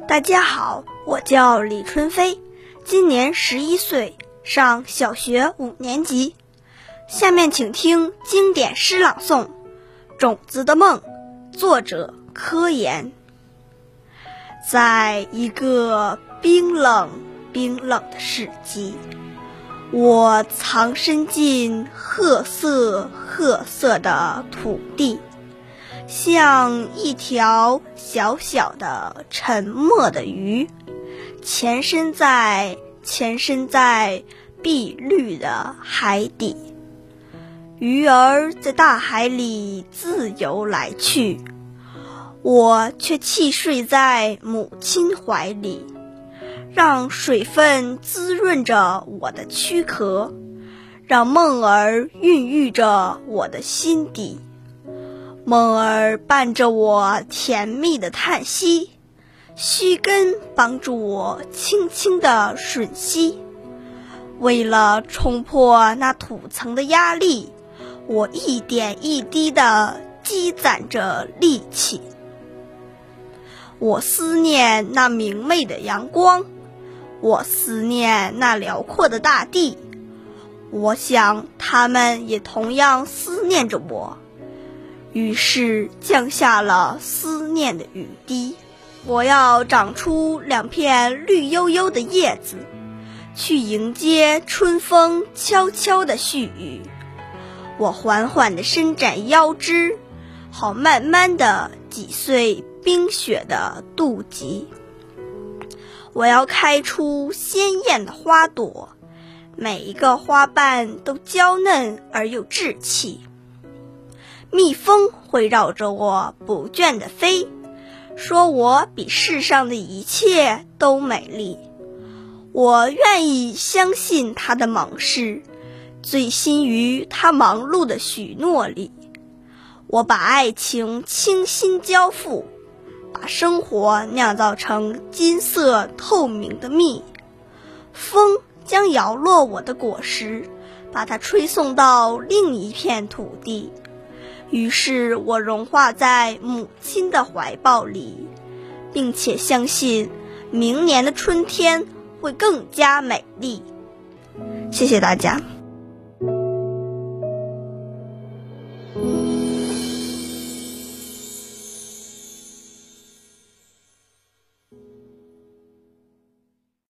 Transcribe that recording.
大家好，我叫李春飞，今年十一岁，上小学五年级。下面请听经典诗朗诵《种子的梦》，作者柯岩。在一个冰冷冰冷的世纪，我藏身进褐色褐色的土地。像一条小小的沉默的鱼，潜身在潜身在碧绿的海底。鱼儿在大海里自由来去，我却憩睡在母亲怀里，让水分滋润着我的躯壳，让梦儿孕育着我的心底。梦儿伴着我甜蜜的叹息，须根帮助我轻轻的吮吸。为了冲破那土层的压力，我一点一滴的积攒着力气。我思念那明媚的阳光，我思念那辽阔的大地。我想，他们也同样思念着我。于是降下了思念的雨滴。我要长出两片绿油油的叶子，去迎接春风悄悄的絮语。我缓缓地伸展腰肢，好慢慢地挤碎冰雪的肚脐。我要开出鲜艳的花朵，每一个花瓣都娇嫩而又稚气。蜜蜂会绕着我不倦地飞，说我比世上的一切都美丽。我愿意相信他的猛士，醉心于他忙碌的许诺里。我把爱情倾心交付，把生活酿造成金色透明的蜜。风将摇落我的果实，把它吹送到另一片土地。于是我融化在母亲的怀抱里，并且相信明年的春天会更加美丽。谢谢大家。